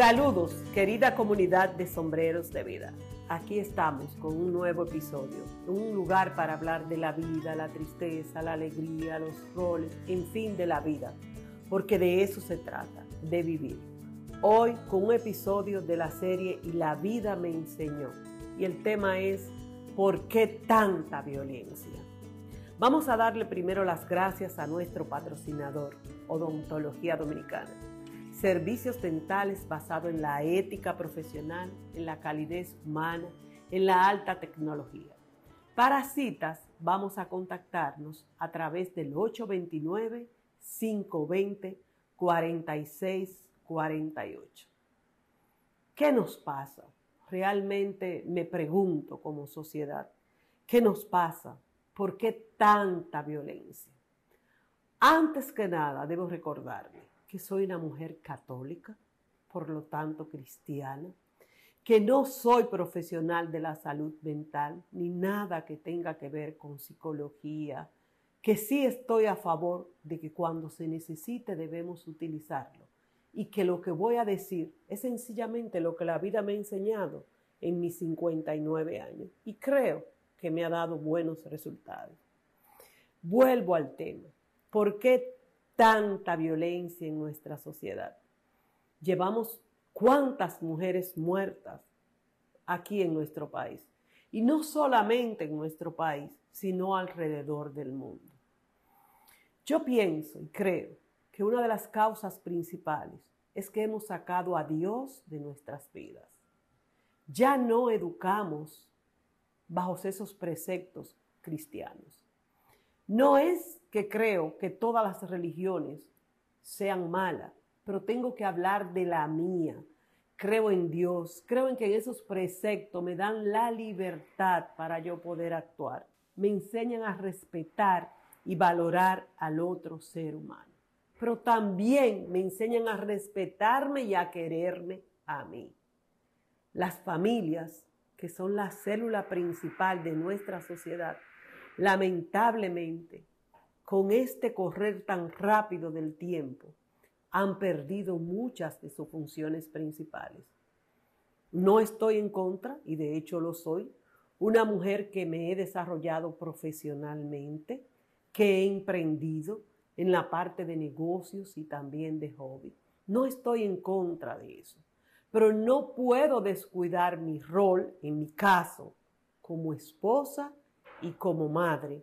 Saludos, querida comunidad de sombreros de vida. Aquí estamos con un nuevo episodio, un lugar para hablar de la vida, la tristeza, la alegría, los roles, en fin, de la vida, porque de eso se trata, de vivir. Hoy con un episodio de la serie Y la vida me enseñó. Y el tema es ¿por qué tanta violencia? Vamos a darle primero las gracias a nuestro patrocinador, Odontología Dominicana servicios dentales basados en la ética profesional, en la calidez humana, en la alta tecnología. Para citas vamos a contactarnos a través del 829-520-4648. ¿Qué nos pasa? Realmente me pregunto como sociedad, ¿qué nos pasa? ¿Por qué tanta violencia? Antes que nada, debo recordarle que soy una mujer católica, por lo tanto cristiana, que no soy profesional de la salud mental ni nada que tenga que ver con psicología, que sí estoy a favor de que cuando se necesite debemos utilizarlo y que lo que voy a decir es sencillamente lo que la vida me ha enseñado en mis 59 años y creo que me ha dado buenos resultados. Vuelvo al tema. ¿Por qué tanta violencia en nuestra sociedad. Llevamos cuántas mujeres muertas aquí en nuestro país. Y no solamente en nuestro país, sino alrededor del mundo. Yo pienso y creo que una de las causas principales es que hemos sacado a Dios de nuestras vidas. Ya no educamos bajo esos preceptos cristianos. No es que creo que todas las religiones sean malas, pero tengo que hablar de la mía. Creo en Dios, creo en que esos preceptos me dan la libertad para yo poder actuar. Me enseñan a respetar y valorar al otro ser humano. Pero también me enseñan a respetarme y a quererme a mí. Las familias, que son la célula principal de nuestra sociedad, lamentablemente, con este correr tan rápido del tiempo, han perdido muchas de sus funciones principales. No estoy en contra, y de hecho lo soy, una mujer que me he desarrollado profesionalmente, que he emprendido en la parte de negocios y también de hobby. No estoy en contra de eso, pero no puedo descuidar mi rol, en mi caso, como esposa y como madre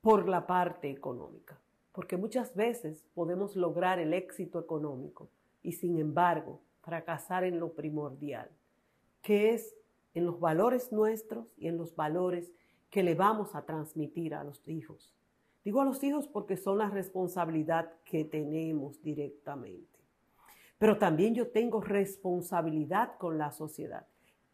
por la parte económica. Porque muchas veces podemos lograr el éxito económico y sin embargo fracasar en lo primordial, que es en los valores nuestros y en los valores que le vamos a transmitir a los hijos. Digo a los hijos porque son la responsabilidad que tenemos directamente. Pero también yo tengo responsabilidad con la sociedad.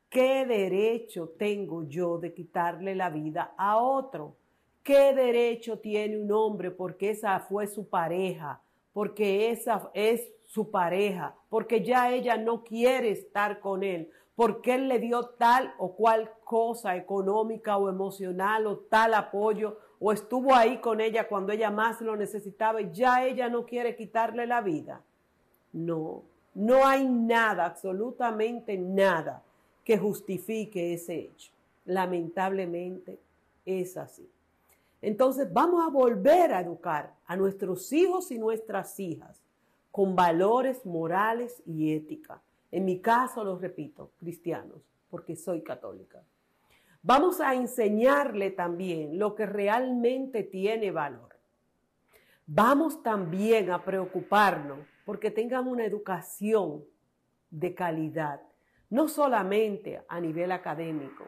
¿Qué derecho tengo yo de quitarle la vida a otro? ¿Qué derecho tiene un hombre porque esa fue su pareja? Porque esa es su pareja, porque ya ella no quiere estar con él, porque él le dio tal o cual cosa económica o emocional o tal apoyo o estuvo ahí con ella cuando ella más lo necesitaba y ya ella no quiere quitarle la vida. No, no hay nada, absolutamente nada que justifique ese hecho. Lamentablemente es así. Entonces vamos a volver a educar a nuestros hijos y nuestras hijas con valores morales y ética. En mi caso, lo repito, cristianos, porque soy católica. Vamos a enseñarle también lo que realmente tiene valor. Vamos también a preocuparnos porque tengan una educación de calidad no solamente a nivel académico,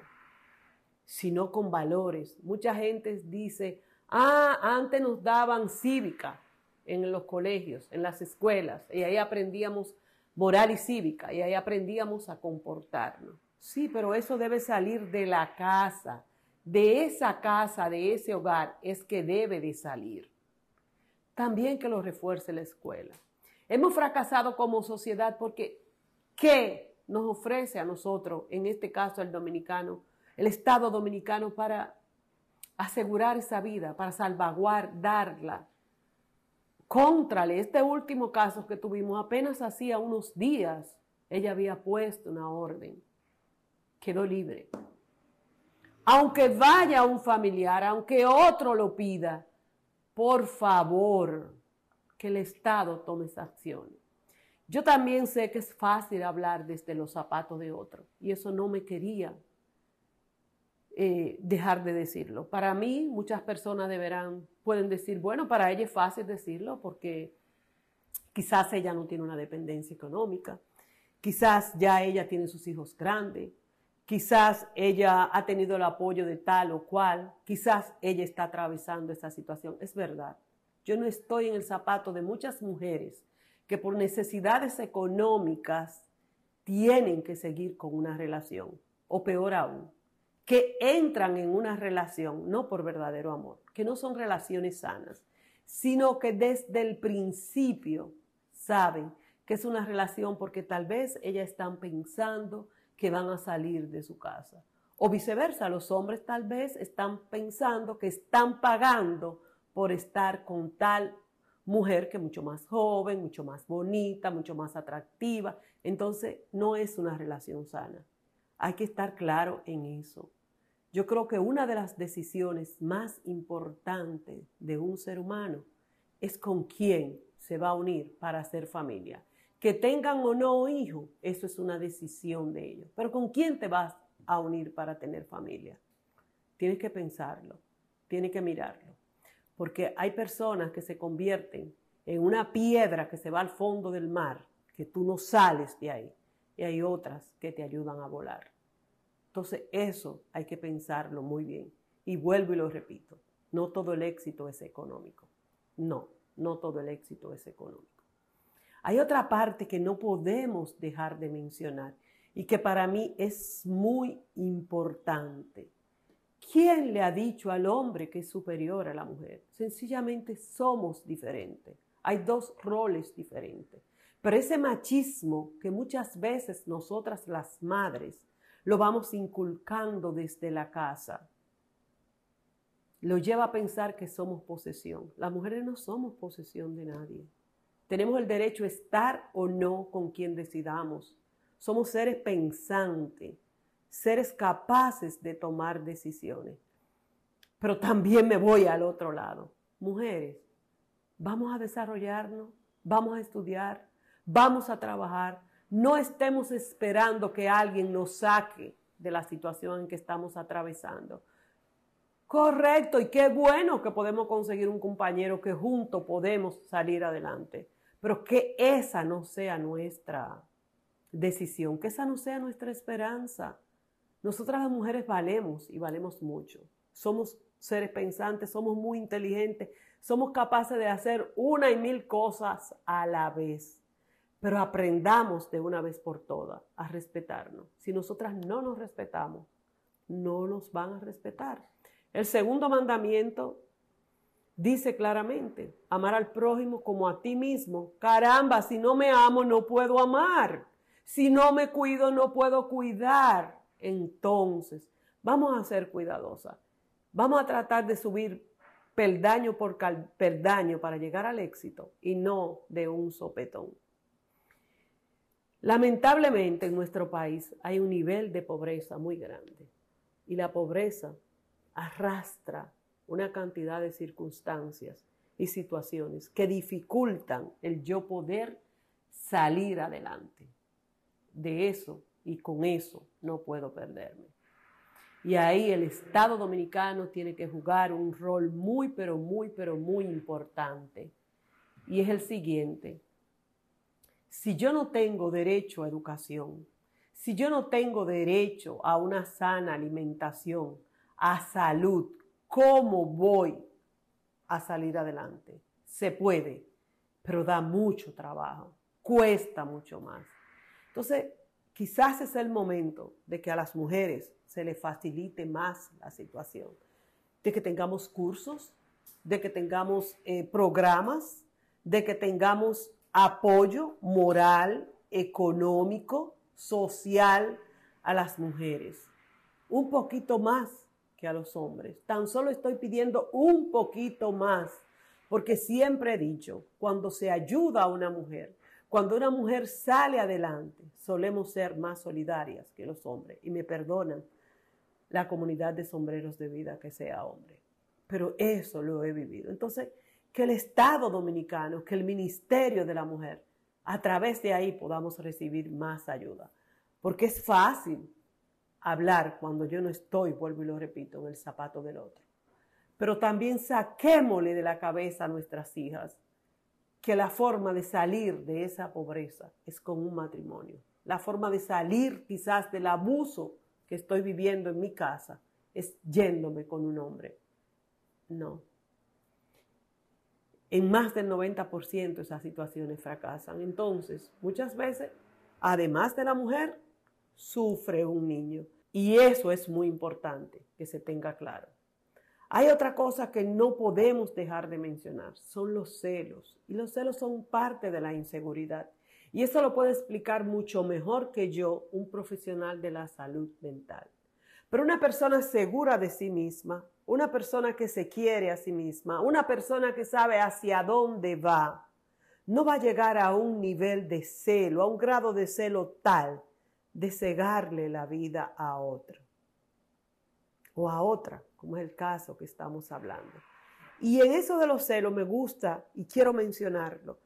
sino con valores. Mucha gente dice, ah, antes nos daban cívica en los colegios, en las escuelas, y ahí aprendíamos moral y cívica, y ahí aprendíamos a comportarnos. Sí, pero eso debe salir de la casa, de esa casa, de ese hogar, es que debe de salir. También que lo refuerce la escuela. Hemos fracasado como sociedad porque ¿qué nos ofrece a nosotros, en este caso el dominicano, el Estado dominicano para asegurar esa vida, para salvaguardarla. Contrale, este último caso que tuvimos apenas hacía unos días, ella había puesto una orden. Quedó libre. Aunque vaya un familiar, aunque otro lo pida, por favor, que el Estado tome esa acción. Yo también sé que es fácil hablar desde los zapatos de otro y eso no me quería eh, dejar de decirlo. Para mí, muchas personas deberán, pueden decir, bueno, para ella es fácil decirlo porque quizás ella no tiene una dependencia económica, quizás ya ella tiene sus hijos grandes, quizás ella ha tenido el apoyo de tal o cual, quizás ella está atravesando esa situación. Es verdad, yo no estoy en el zapato de muchas mujeres que por necesidades económicas tienen que seguir con una relación, o peor aún, que entran en una relación no por verdadero amor, que no son relaciones sanas, sino que desde el principio saben que es una relación porque tal vez ellas están pensando que van a salir de su casa. O viceversa, los hombres tal vez están pensando que están pagando por estar con tal mujer que mucho más joven, mucho más bonita, mucho más atractiva. Entonces, no es una relación sana. Hay que estar claro en eso. Yo creo que una de las decisiones más importantes de un ser humano es con quién se va a unir para hacer familia. Que tengan o no hijos, eso es una decisión de ellos. Pero ¿con quién te vas a unir para tener familia? Tienes que pensarlo, tienes que mirarlo. Porque hay personas que se convierten en una piedra que se va al fondo del mar, que tú no sales de ahí. Y hay otras que te ayudan a volar. Entonces eso hay que pensarlo muy bien. Y vuelvo y lo repito, no todo el éxito es económico. No, no todo el éxito es económico. Hay otra parte que no podemos dejar de mencionar y que para mí es muy importante. ¿Quién le ha dicho al hombre que es superior a la mujer? Sencillamente somos diferentes. Hay dos roles diferentes. Pero ese machismo que muchas veces nosotras las madres lo vamos inculcando desde la casa. Lo lleva a pensar que somos posesión. Las mujeres no somos posesión de nadie. Tenemos el derecho a estar o no con quien decidamos. Somos seres pensantes, seres capaces de tomar decisiones. Pero también me voy al otro lado. Mujeres, vamos a desarrollarnos, vamos a estudiar, vamos a trabajar, no estemos esperando que alguien nos saque de la situación en que estamos atravesando. Correcto, y qué bueno que podemos conseguir un compañero que juntos podemos salir adelante, pero que esa no sea nuestra decisión, que esa no sea nuestra esperanza. Nosotras las mujeres valemos y valemos mucho. Somos seres pensantes, somos muy inteligentes, somos capaces de hacer una y mil cosas a la vez pero aprendamos de una vez por todas a respetarnos. Si nosotras no nos respetamos, no nos van a respetar. El segundo mandamiento dice claramente, amar al prójimo como a ti mismo. Caramba, si no me amo, no puedo amar. Si no me cuido, no puedo cuidar. Entonces, vamos a ser cuidadosas. Vamos a tratar de subir peldaño por peldaño para llegar al éxito y no de un sopetón. Lamentablemente en nuestro país hay un nivel de pobreza muy grande y la pobreza arrastra una cantidad de circunstancias y situaciones que dificultan el yo poder salir adelante. De eso y con eso no puedo perderme. Y ahí el Estado dominicano tiene que jugar un rol muy, pero muy, pero muy importante. Y es el siguiente, si yo no tengo derecho a educación, si yo no tengo derecho a una sana alimentación, a salud, ¿cómo voy a salir adelante? Se puede, pero da mucho trabajo, cuesta mucho más. Entonces, quizás es el momento de que a las mujeres se les facilite más la situación, de que tengamos cursos, de que tengamos eh, programas, de que tengamos apoyo moral, económico, social a las mujeres. Un poquito más que a los hombres. Tan solo estoy pidiendo un poquito más Porque siempre he dicho, cuando se ayuda a una mujer, cuando una mujer sale adelante, solemos ser más solidarias que los hombres. Y me perdonan la comunidad de sombreros de vida que sea hombre. Pero eso lo he vivido. Entonces, que el Estado dominicano, que el Ministerio de la Mujer, a través de ahí podamos recibir más ayuda. Porque es fácil hablar cuando yo no estoy, vuelvo y lo repito, en el zapato del otro. Pero también saquémosle de la cabeza a nuestras hijas que la forma de salir de esa pobreza es con un matrimonio. La forma de salir quizás del abuso que estoy viviendo en mi casa es yéndome con un hombre. No. En más del 90% esas situaciones fracasan. Entonces, muchas veces, además de la mujer, sufre un niño. Y eso es muy importante que se tenga claro. Hay otra cosa que no podemos dejar de mencionar, son los celos. Y los celos son parte de la inseguridad. Y eso lo puede explicar mucho mejor que yo un profesional de la salud mental. Pero una persona segura de sí misma, una persona que se quiere a sí misma, una persona que sabe hacia dónde va, no va a llegar a un nivel de celo, a un grado de celo tal de cegarle la vida a otro o a otra, como es el caso que estamos hablando. Y en eso de los celos me gusta y quiero mencionarlo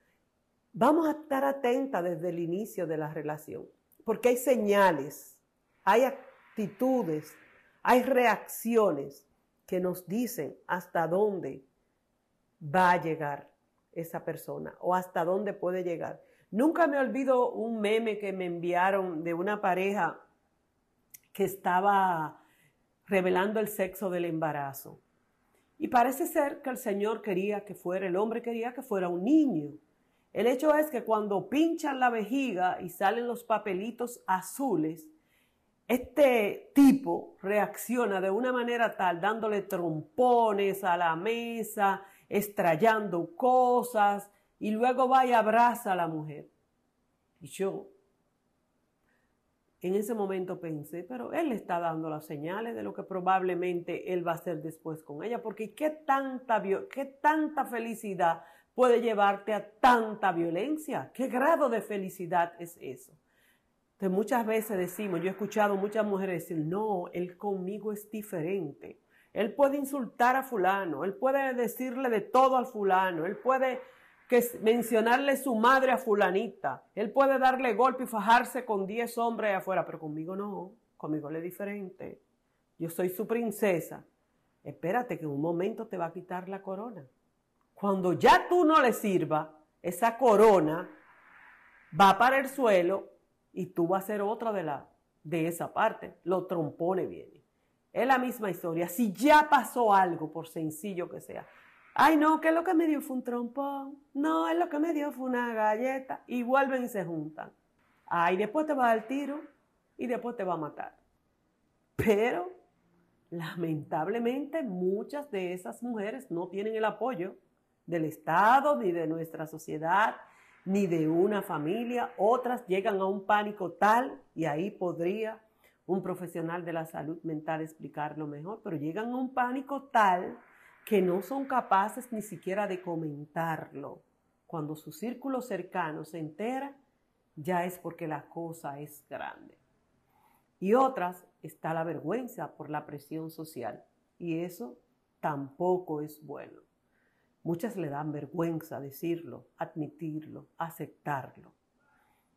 Vamos a estar atentas desde el inicio de la relación, porque hay señales, hay actitudes, hay reacciones que nos dicen hasta dónde va a llegar esa persona o hasta dónde puede llegar. Nunca me olvido un meme que me enviaron de una pareja que estaba revelando el sexo del embarazo. Y parece ser que el Señor quería que fuera, el hombre quería que fuera un niño. El hecho es que cuando pinchan la vejiga y salen los papelitos azules, este tipo reacciona de una manera tal, dándole trompones a la mesa, estrellando cosas, y luego va y abraza a la mujer. Y yo en ese momento pensé, pero él está dando las señales de lo que probablemente él va a hacer después con ella, porque qué tanta, qué tanta felicidad puede llevarte a tanta violencia. ¿Qué grado de felicidad es eso? Entonces muchas veces decimos, yo he escuchado muchas mujeres decir, no, él conmigo es diferente. Él puede insultar a fulano, él puede decirle de todo al fulano, él puede mencionarle su madre a fulanita, él puede darle golpe y fajarse con 10 hombres afuera, pero conmigo no, conmigo él es diferente. Yo soy su princesa. Espérate que en un momento te va a quitar la corona. Cuando ya tú no le sirva, esa corona va para el suelo y tú vas a ser otra de, la, de esa parte. Los trompones vienen. Es la misma historia. Si ya pasó algo, por sencillo que sea. Ay, no, que lo que me dio fue un trompón. No, es lo que me dio fue una galleta. Y vuelven y se juntan. Ay, después te va a dar tiro y después te va a matar. Pero, lamentablemente, muchas de esas mujeres no tienen el apoyo del Estado, ni de nuestra sociedad, ni de una familia. Otras llegan a un pánico tal, y ahí podría un profesional de la salud mental explicarlo mejor, pero llegan a un pánico tal que no son capaces ni siquiera de comentarlo. Cuando su círculo cercano se entera, ya es porque la cosa es grande. Y otras está la vergüenza por la presión social, y eso tampoco es bueno. Muchas le dan vergüenza decirlo, admitirlo, aceptarlo.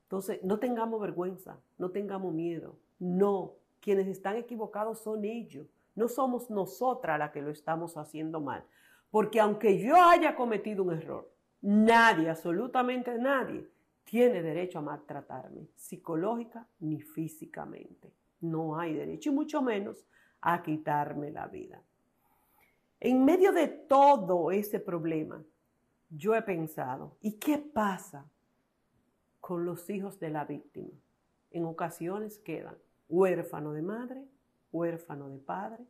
Entonces, no tengamos vergüenza, no tengamos miedo. No, quienes están equivocados son ellos. No somos nosotras las que lo estamos haciendo mal. Porque aunque yo haya cometido un error, nadie, absolutamente nadie, tiene derecho a maltratarme, psicológica ni físicamente. No hay derecho, y mucho menos a quitarme la vida. En medio de todo ese problema, yo he pensado, ¿y qué pasa con los hijos de la víctima? En ocasiones quedan huérfano de madre, huérfano de padre,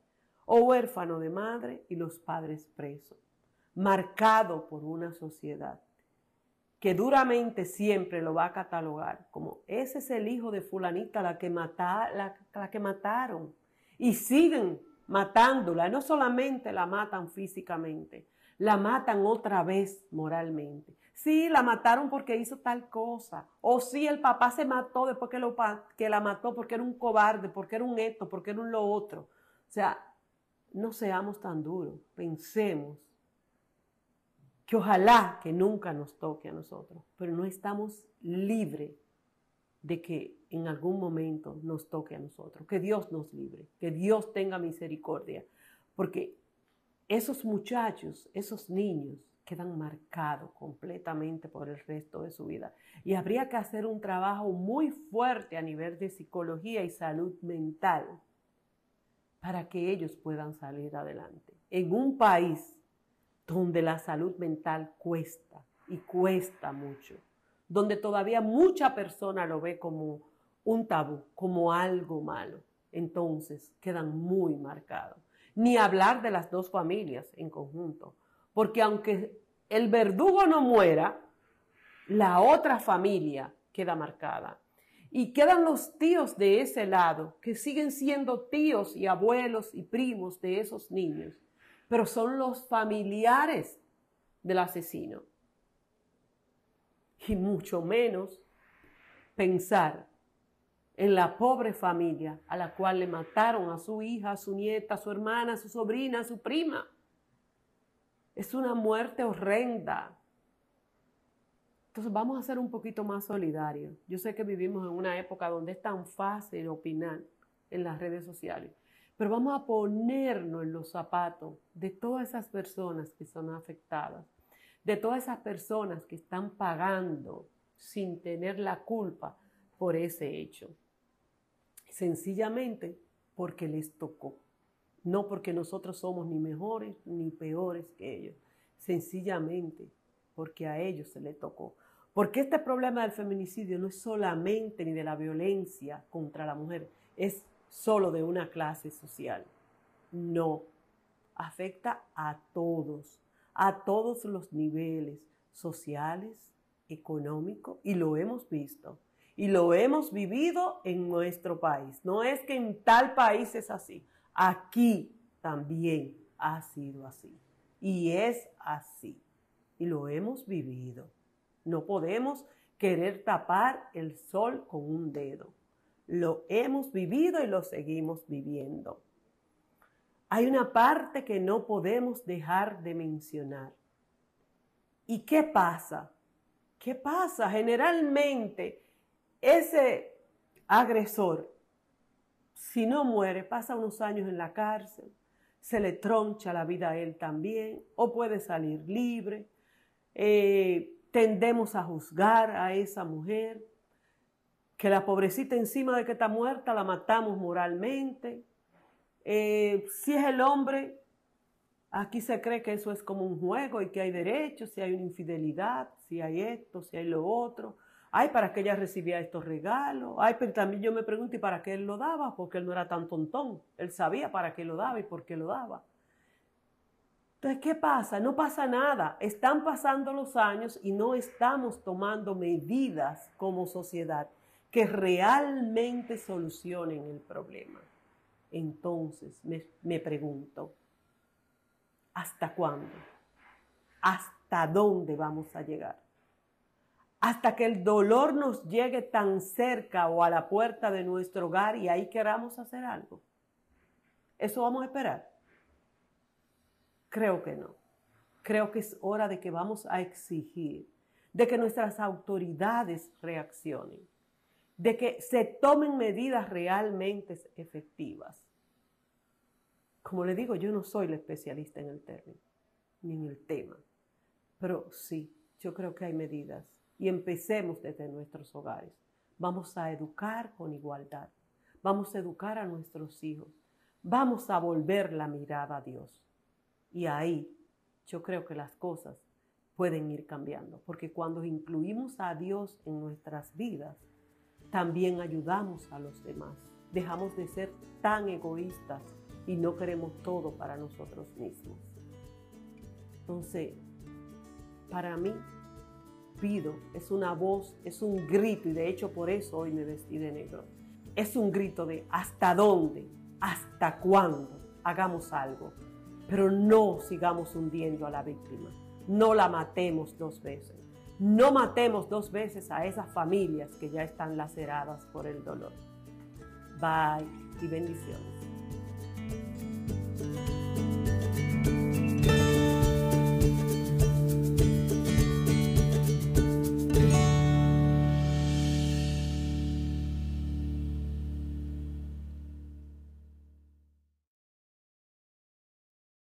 o huérfano de madre y los padres presos, marcado por una sociedad que duramente siempre lo va a catalogar como ese es el hijo de fulanita la que, la, la que mataron y siguen matándola. No solamente la matan físicamente, La matan otra vez moralmente. Sí, la mataron porque hizo tal cosa. O sí, el papá se mató después que, lo, que la mató porque era un cobarde, porque era un esto, porque era un lo otro. O sea, no seamos tan duros. Pensemos que ojalá que nunca nos toque a nosotros, pero no estamos libres de que en algún momento nos toque a nosotros. Que Dios nos libre, que Dios tenga misericordia, porque esos muchachos, esos niños, quedan marcados completamente por el resto de su vida. Y habría que hacer un trabajo muy fuerte a nivel de psicología y salud mental para que ellos puedan salir adelante. En un país donde la salud mental cuesta y cuesta mucho, donde todavía mucha persona lo ve como un tabú, como algo malo, entonces quedan muy marcados. Ni hablar de las dos familias en conjunto, porque aunque el verdugo no muera, la otra familia queda marcada. Y quedan los tíos de ese lado, que siguen siendo tíos y abuelos y primos de esos niños, pero son los familiares del asesino. Y mucho menos pensar en la pobre familia a la cual le mataron a su hija, a su nieta, a su hermana, a su sobrina, a su prima. Es una muerte horrenda. Entonces vamos a ser un poquito más solidarios. Yo sé que vivimos en una época donde es tan fácil opinar en las redes sociales, pero vamos a ponernos en los zapatos de todas esas personas que son afectadas, de todas esas personas que están pagando sin tener la culpa por ese hecho. Sencillamente porque les tocó no porque nosotros somos ni mejores ni peores que ellos, sencillamente porque a ellos se les tocó. Porque este problema del feminicidio no es solamente ni de la violencia contra la mujer, es solo de una clase social. No, afecta a todos, a todos los niveles sociales, económicos, y lo hemos visto. Y lo hemos vivido en nuestro país. No es que en tal país es así. Aquí también ha sido así. Y es así. Y lo hemos vivido. No podemos querer tapar el sol con un dedo. Lo hemos vivido y lo seguimos viviendo. Hay una parte que no podemos dejar de mencionar. ¿Y qué pasa? ¿Qué pasa? Generalmente ese agresor si no muere, pasa unos años en la cárcel, se le troncha la vida a él también, o puede salir libre. Eh, tendemos a juzgar a esa mujer, que la pobrecita encima de que está muerta la matamos moralmente. Eh, si es el hombre, aquí se cree que eso es como un juego y que hay derechos, si hay una infidelidad, si hay esto, si hay lo otro. Ay, ¿para qué ella recibía estos regalos? Ay, pero también yo me pregunto, ¿y para qué él lo daba? Porque él no era tan tontón. Él sabía para qué lo daba y por qué lo daba. Entonces, ¿qué pasa? No pasa nada. Están pasando los años y no estamos tomando medidas como sociedad que realmente solucionen el problema. Entonces, me, me pregunto, ¿hasta cuándo? ¿Hasta dónde vamos a llegar? Hasta que el dolor nos llegue tan cerca o a la puerta de nuestro hogar y ahí queramos hacer algo. ¿Eso vamos a esperar? Creo que no. Creo que es hora de que vamos a exigir, de que nuestras autoridades reaccionen, de que se tomen medidas realmente efectivas. Como le digo, yo no soy la especialista en el término, ni en el tema, pero sí, yo creo que hay medidas y empecemos desde nuestros hogares. Vamos a educar con igualdad. Vamos a educar a nuestros hijos. Vamos a volver la mirada a Dios. Y ahí yo creo que las cosas pueden ir cambiando, porque cuando incluimos a Dios en nuestras vidas, también ayudamos a los demás. Dejamos de ser tan egoístas y no queremos todo para nosotros mismos. Entonces, para mí, pido, es una voz, es un grito, y de hecho por eso hoy me vestí de negro. Es un grito de hasta dónde, hasta cuándo hagamos algo. pero no sigamos hundiendo a la víctima. No la matemos dos veces. No matemos dos veces a esas familias que ya están laceradas por el dolor. Bye y bendiciones.